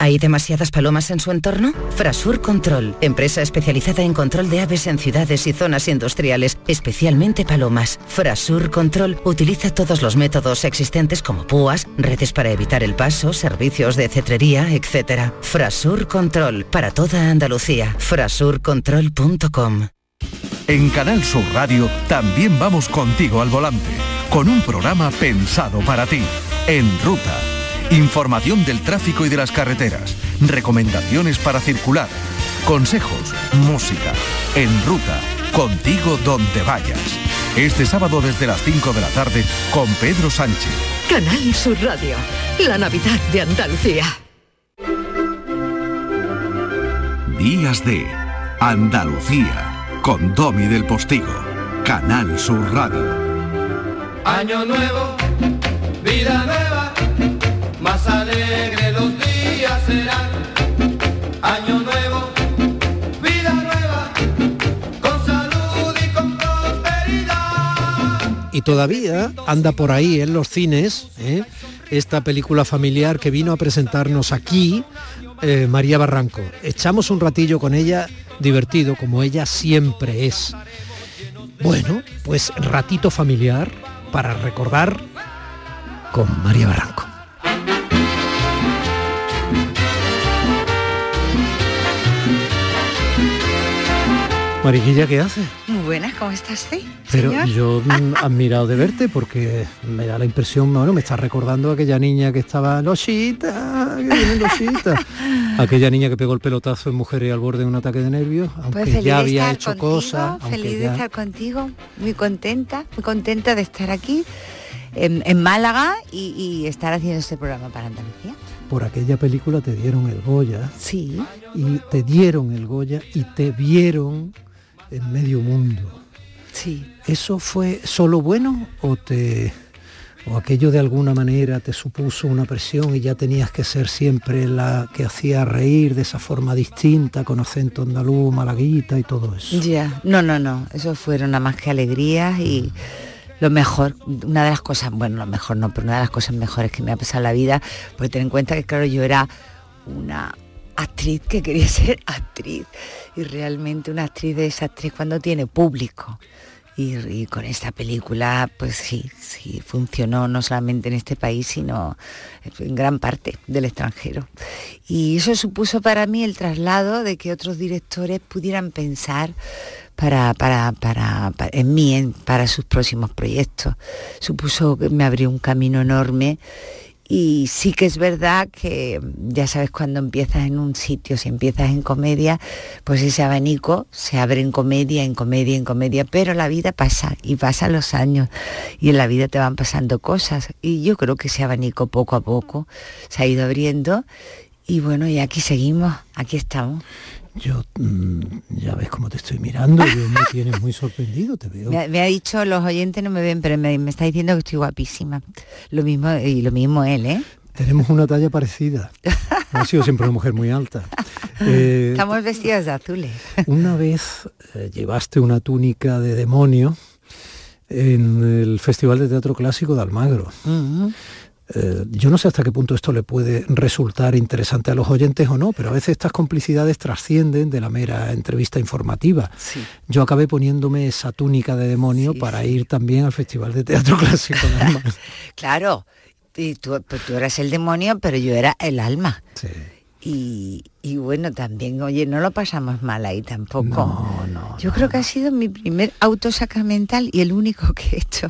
¿Hay demasiadas palomas en su entorno? Frasur Control, empresa especializada en control de aves en ciudades y zonas industriales, especialmente palomas. Frasur Control utiliza todos los métodos existentes como púas, redes para evitar el paso, servicios de cetrería, etc. Frasur Control, para toda Andalucía. Frasurcontrol.com En Canal Sur Radio también vamos contigo al volante, con un programa pensado para ti, En Ruta. Información del tráfico y de las carreteras, recomendaciones para circular, consejos, música, En Ruta, contigo donde vayas. Este sábado desde las 5 de la tarde con Pedro Sánchez. Canal Sur Radio, la Navidad de Andalucía. Días de Andalucía con Domi del Postigo, Canal Sur Radio. Año nuevo, vida nueva, más alegre los días serán. Año nuevo, vida nueva, con salud y con prosperidad. Y todavía anda por ahí en los cines ¿eh? esta película familiar que vino a presentarnos aquí eh, María Barranco. Echamos un ratillo con ella divertido como ella siempre es. Bueno, pues ratito familiar para recordar con María Barranco. Mariquilla, ¿qué hace? Muy buenas, ¿cómo estás? Sí, Pero señor? yo admirado de verte porque me da la impresión, bueno, me está recordando a aquella niña que estaba, Losita, que viene Losita. aquella niña que pegó el pelotazo en mujeres al borde de un ataque de nervios, aunque Pues feliz ya había hecho contigo, cosas. aunque Feliz de ya- estar contigo, muy contenta, muy contenta de estar aquí en, en Málaga y, y estar haciendo este programa para Andalucía. por aquella película te dieron el Goya. Sí. Y te dieron el Goya y te vieron en medio mundo. Sí. ¿Eso fue solo bueno o te o aquello de alguna manera te supuso una presión y ya tenías que ser siempre la que hacía reír de esa forma distinta, con acento andaluz, malaguita y todo eso? Ya, no, no, no, eso fueron nada más que alegrías y lo mejor, una de las cosas, bueno, lo mejor no, pero una de las cosas mejores que me ha pasado en la vida, porque ten en cuenta que claro, yo era una actriz que quería ser actriz. Y realmente una actriz es actriz cuando tiene público. Y, con esta película, pues sí, funcionó no solamente en este país, sino en gran parte del extranjero. Y eso supuso para mí el traslado de que otros directores pudieran pensar para, para, para, para- en mí, en- para sus próximos proyectos. Supuso que me abrió un camino enorme y sí que es verdad que ya sabes cuando empiezas en un sitio, si empiezas en comedia, pues ese abanico se abre en comedia, en comedia, en comedia, pero la vida pasa y pasan los años y en la vida te van pasando cosas y yo creo que ese abanico poco a poco se ha ido abriendo y bueno, y aquí seguimos, aquí estamos. Yo mm, ya ves cómo te estoy mirando, yo me tienes muy sorprendido, te veo. Me, ha- me ha dicho, los oyentes no me ven, pero me, me está diciendo que estoy guapísima. Lo mismo, y lo mismo él, ¿eh? Tenemos una talla parecida. Ha sido siempre una mujer muy alta. Eh, Estamos vestidos de azules. una vez eh, llevaste una túnica de demonio en el Festival de Teatro Clásico de Almagro. Ujú. Eh, yo no sé hasta qué punto esto le puede resultar interesante a los oyentes o no, pero a veces estas complicidades trascienden de la mera entrevista informativa. Yo acabé poniéndome esa túnica de demonio para ir también al Festival de Teatro Clásico. Claro, y tú, pues tú eras el demonio, pero yo era el alma. Y, y bueno, también, oye, no lo pasamos mal ahí tampoco. yo creo que ha sido mi primer auto sacramental y el único que he hecho.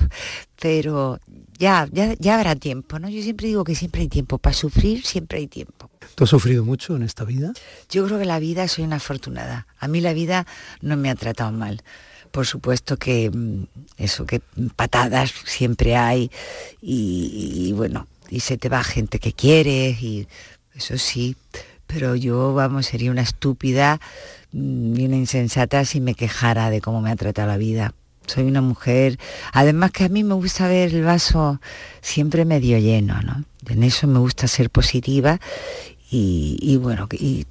Pero ya, ya, ya habrá tiempo, ¿no? Yo siempre digo que siempre hay tiempo. Para sufrir siempre hay tiempo. ¿Tú has sufrido mucho en esta vida? Yo creo que la vida soy una afortunada. A mí la vida no me ha tratado mal. Por supuesto que mm, eso, que patadas siempre hay y, y bueno, y se te va gente que quieres y eso sí, pero yo, vamos, sería una estúpida mm, y una insensata si me quejara de cómo me ha tratado la vida. Soy una mujer, además que a mí me gusta ver el vaso siempre medio lleno, ¿no? En eso me gusta ser positiva y, bueno, y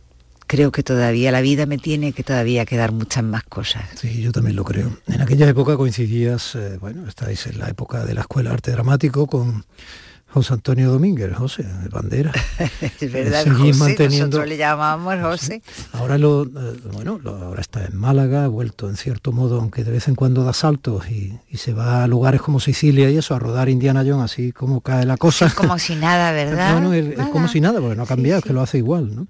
creo que todavía la vida me tiene que todavía quedar muchas más cosas. Sí, yo también lo creo. En aquella época coincidías, eh, bueno, estáis en la época de la Escuela Arte Dramático con José Antonio Domínguez, José, de Bandera. Es verdad, José, manteniendo- nosotros le llamábamos José. Ahora lo, eh, bueno, lo- ahora está en Málaga, ha vuelto en cierto modo, aunque de vez en cuando da saltos y, y se va a lugares como Sicilia y eso, a rodar Indiana Jones, así como cae la cosa. Como si nada, ¿verdad? Bueno, es, es como si nada, porque no ha cambiado, es que lo hace igual, ¿no?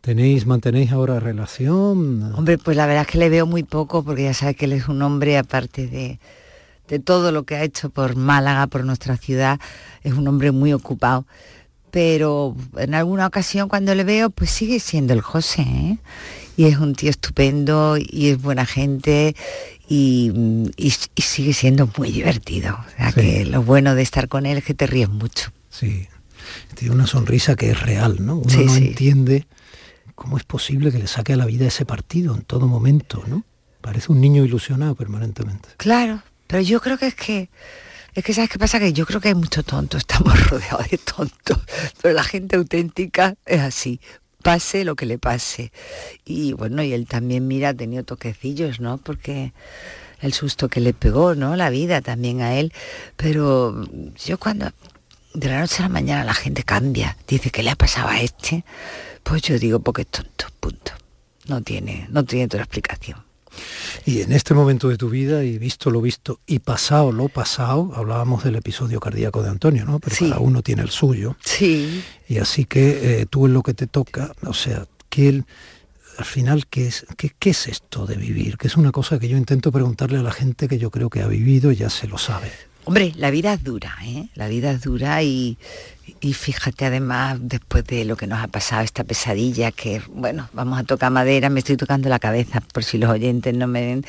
Tenéis, mantenéis ahora relación. Hombre, pues la verdad es que le veo muy poco porque ya sabe que él es un hombre aparte de, de todo lo que ha hecho por Málaga, por nuestra ciudad, es un hombre muy ocupado. Pero en alguna ocasión cuando le veo, pues sigue siendo el José, ¿eh? Y es un tío estupendo y es buena gente y, y- y sigue siendo muy divertido. O sea que lo bueno de estar con él es que te ríes mucho. Sí, tiene una sonrisa que es real, ¿no? Uno Sí, no sí. entiende cómo es posible que le saque a la vida ese partido en todo momento, ¿no? Parece un niño ilusionado permanentemente. Claro, pero yo creo que es que es que sabes qué pasa que yo creo que hay mucho tonto, estamos rodeados de tontos, pero la gente auténtica es así, pase lo que le pase. Y bueno, y él también mira ha tenido toquecillos, ¿no? Porque el susto que le pegó, ¿no? La vida también a él, pero yo cuando de la noche a la mañana la gente cambia, dice que le ha pasado a este, pues yo digo porque es tonto, punto. No tiene no tiene otra explicación. Y en este momento de tu vida, y visto lo visto, y pasado lo pasado, hablábamos del episodio cardíaco de Antonio, ¿no? Pero cada uno tiene el suyo. Sí. Y así que eh, tú en lo que te toca, o sea, que él, al final, ¿qué es, qué, qué es esto de vivir? Que es una cosa que yo intento preguntarle a la gente que yo creo que ha vivido y ya se lo sabe. Hombre, la vida es dura, ¿eh? La vida es dura y, y fíjate además después de lo que nos ha pasado, esta pesadilla que, bueno, vamos a tocar madera, me estoy tocando la cabeza por si los oyentes no me ven,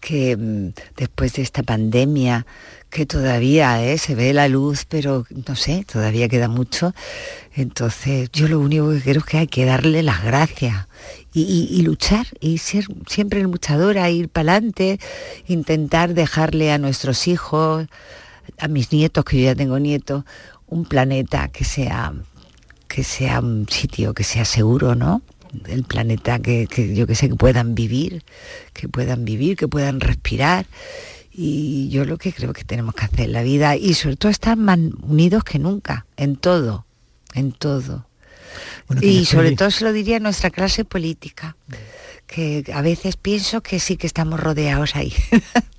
que mm, después de esta pandemia, que todavía ¿eh? se ve la luz, pero no sé, todavía queda mucho. Entonces yo lo único que quiero es que hay que darle las gracias y, y- y luchar y ser siempre luchadora, ir para adelante, intentar dejarle a nuestros hijos, a mis nietos, que yo ya tengo nietos, un planeta que sea, que sea un sitio que sea seguro, ¿no? El planeta que, que yo que sé, que puedan vivir, que puedan vivir, que puedan respirar. Y yo lo que creo que tenemos que hacer en la vida, y sobre todo estar más unidos que nunca, en todo, en todo. y sobre todo se lo diría a nuestra clase política, que a veces pienso que sí que estamos rodeados ahí.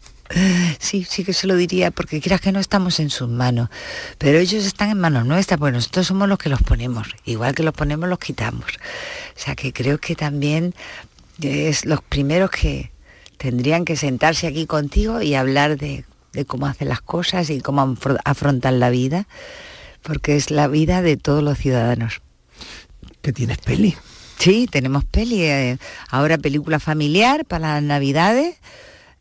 Sí, sí que se lo diría, porque quieras que no estamos en sus manos, pero ellos están en manos nuestras, pues nosotros somos los que los ponemos, igual que los ponemos los quitamos. O sea que creo que también es los primeros que tendrían que sentarse aquí contigo y hablar de, de cómo hacen las cosas y cómo afro- afrontan la vida, porque es la vida de todos los ciudadanos. Que tienes peli. Sí, tenemos peli, eh, ahora película familiar para las navidades,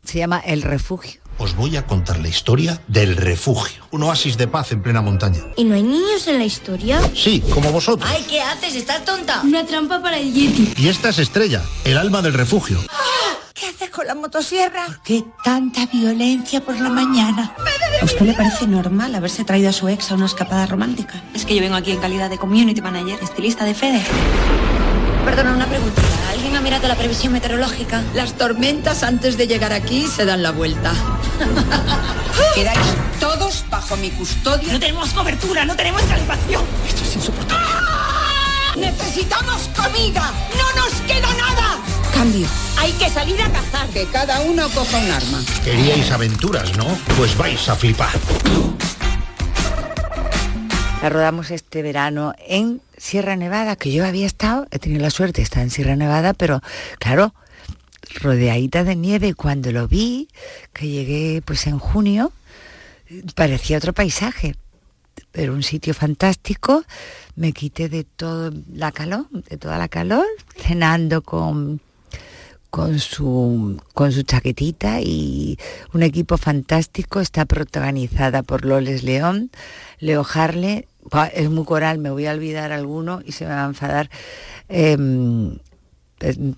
se llama El Refugio. Os voy a contar la historia del refugio, un oasis de paz en plena montaña. ¿Y no hay niños en la historia? Sí, como vosotros. Ay, ¿qué haces? ¿Estás tonta? Una trampa para el Yeti. Y esta es Estrella, el alma del refugio. ¿Qué haces con la motosierra? ¿Por qué tanta violencia por la mañana? ¿A usted le parece normal haberse traído a su ex a una escapada romántica? Es que yo vengo aquí en calidad de community manager, estilista de Fede. Perdona, una pregunta. ¿Alguien ha mirado la previsión meteorológica? Las tormentas antes de llegar aquí se dan la vuelta. Quedáis todos bajo mi custodia. No tenemos cobertura, no tenemos calefacción. Esto es insoportable. ¡Necesitamos comida! ¡No nos queda nada! Cambio. Hay que salir a cazar. Que cada uno coja un arma. Queríais aventuras, ¿no? Pues vais a flipar. La rodamos este verano en Sierra Nevada, que yo había estado, he tenido la suerte de estar en Sierra Nevada, pero claro, rodeadita de nieve. Cuando lo vi, que llegué pues en junio, parecía otro paisaje. Pero un sitio fantástico, me quité de toda la calor, de toda la calor, cenando con con su, con su chaquetita y un equipo fantástico. Está protagonizada por Loles León, Leo Harle, es muy coral, me voy a olvidar alguno y se me va a enfadar. Em,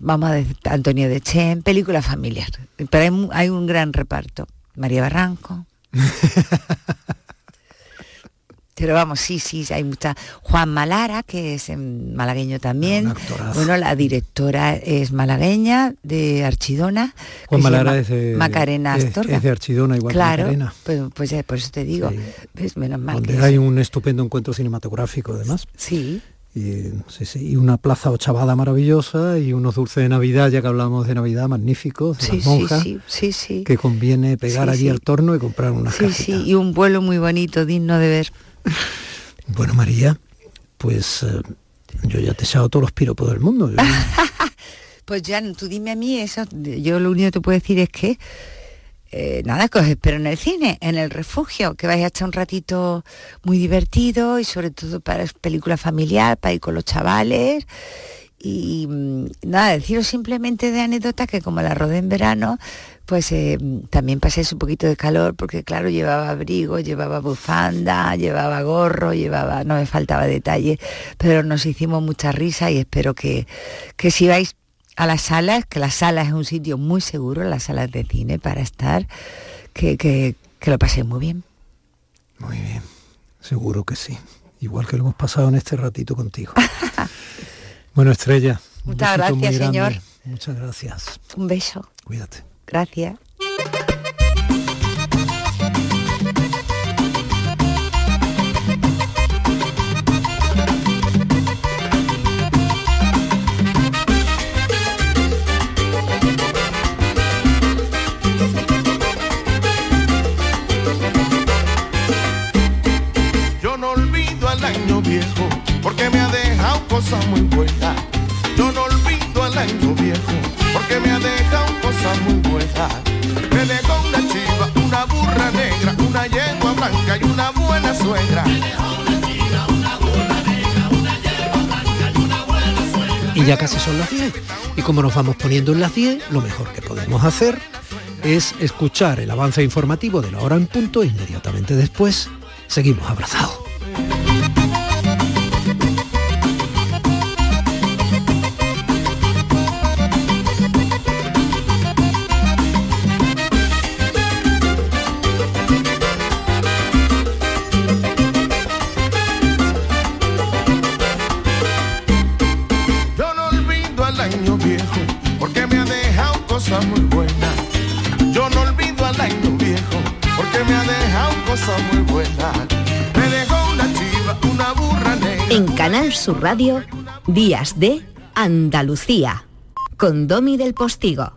vamos a decir Antonio de Chen, película familiar. Pero hay un gran reparto. María Barranco. Pero vamos, sí, sí, hay mucha. Juan Malara, que es malagueño también. bueno, la directora es malagueña de Archidona. Juan Malara es de, Macarena Astorga. es de Archidona, igual claro, que Macarena. Pues, pues ya, por eso te digo. ¿Ves? Menos mal donde que hay un estupendo encuentro cinematográfico además. Sí. Y, sí, sí, y una plaza ochavada maravillosa y unos dulces de Navidad, ya que hablamos de Navidad, magníficos, de Sí, las sí, monjas, sí, sí, sí. que conviene pegar Sí, allí sí. al torno y comprar unas Sí, sí, y un vuelo muy bonito, digno de ver. Bueno, María, pues eh, yo ya te he echado todos los piropos del mundo. Pues ya, tú dime a mí eso. Yo lo único que te puedo decir es que, eh, nada, que os espero en el cine, en el refugio, que vais a echar un ratito muy divertido y sobre todo para película familiar, para ir con los chavales. Y mm, nada, deciros simplemente de anécdota que como la rodé en verano, pues eh, también pasé un poquito de calor porque claro, llevaba abrigo, llevaba bufanda, llevaba gorro, llevaba, no me faltaba detalle, pero nos hicimos mucha risa y espero que, que si vais a las salas, que las salas es un sitio muy seguro, las salas de cine para estar, que, que, que lo paséis muy bien. Muy bien, seguro que sí. Igual que lo hemos pasado en este ratito contigo. bueno, Estrella. Muchas gracias, señor. Muchas gracias. Un beso. Cuídate. Gracias. Yo no olvido al año viejo porque me ha dejado cosas muy buenas. Yo no olvido al año viejo porque me ha dejado cosas muy buenas. Me dejó una chiva, una burra negra, una yegua blanca y una buena suegra. Y ya casi son las 10. Y como nos vamos poniendo en las 10, lo mejor que podemos hacer es escuchar el avance informativo de la hora en punto e inmediatamente después seguimos abrazados. Canal Sur Radio, Días de Andalucía, con Domi del Postigo.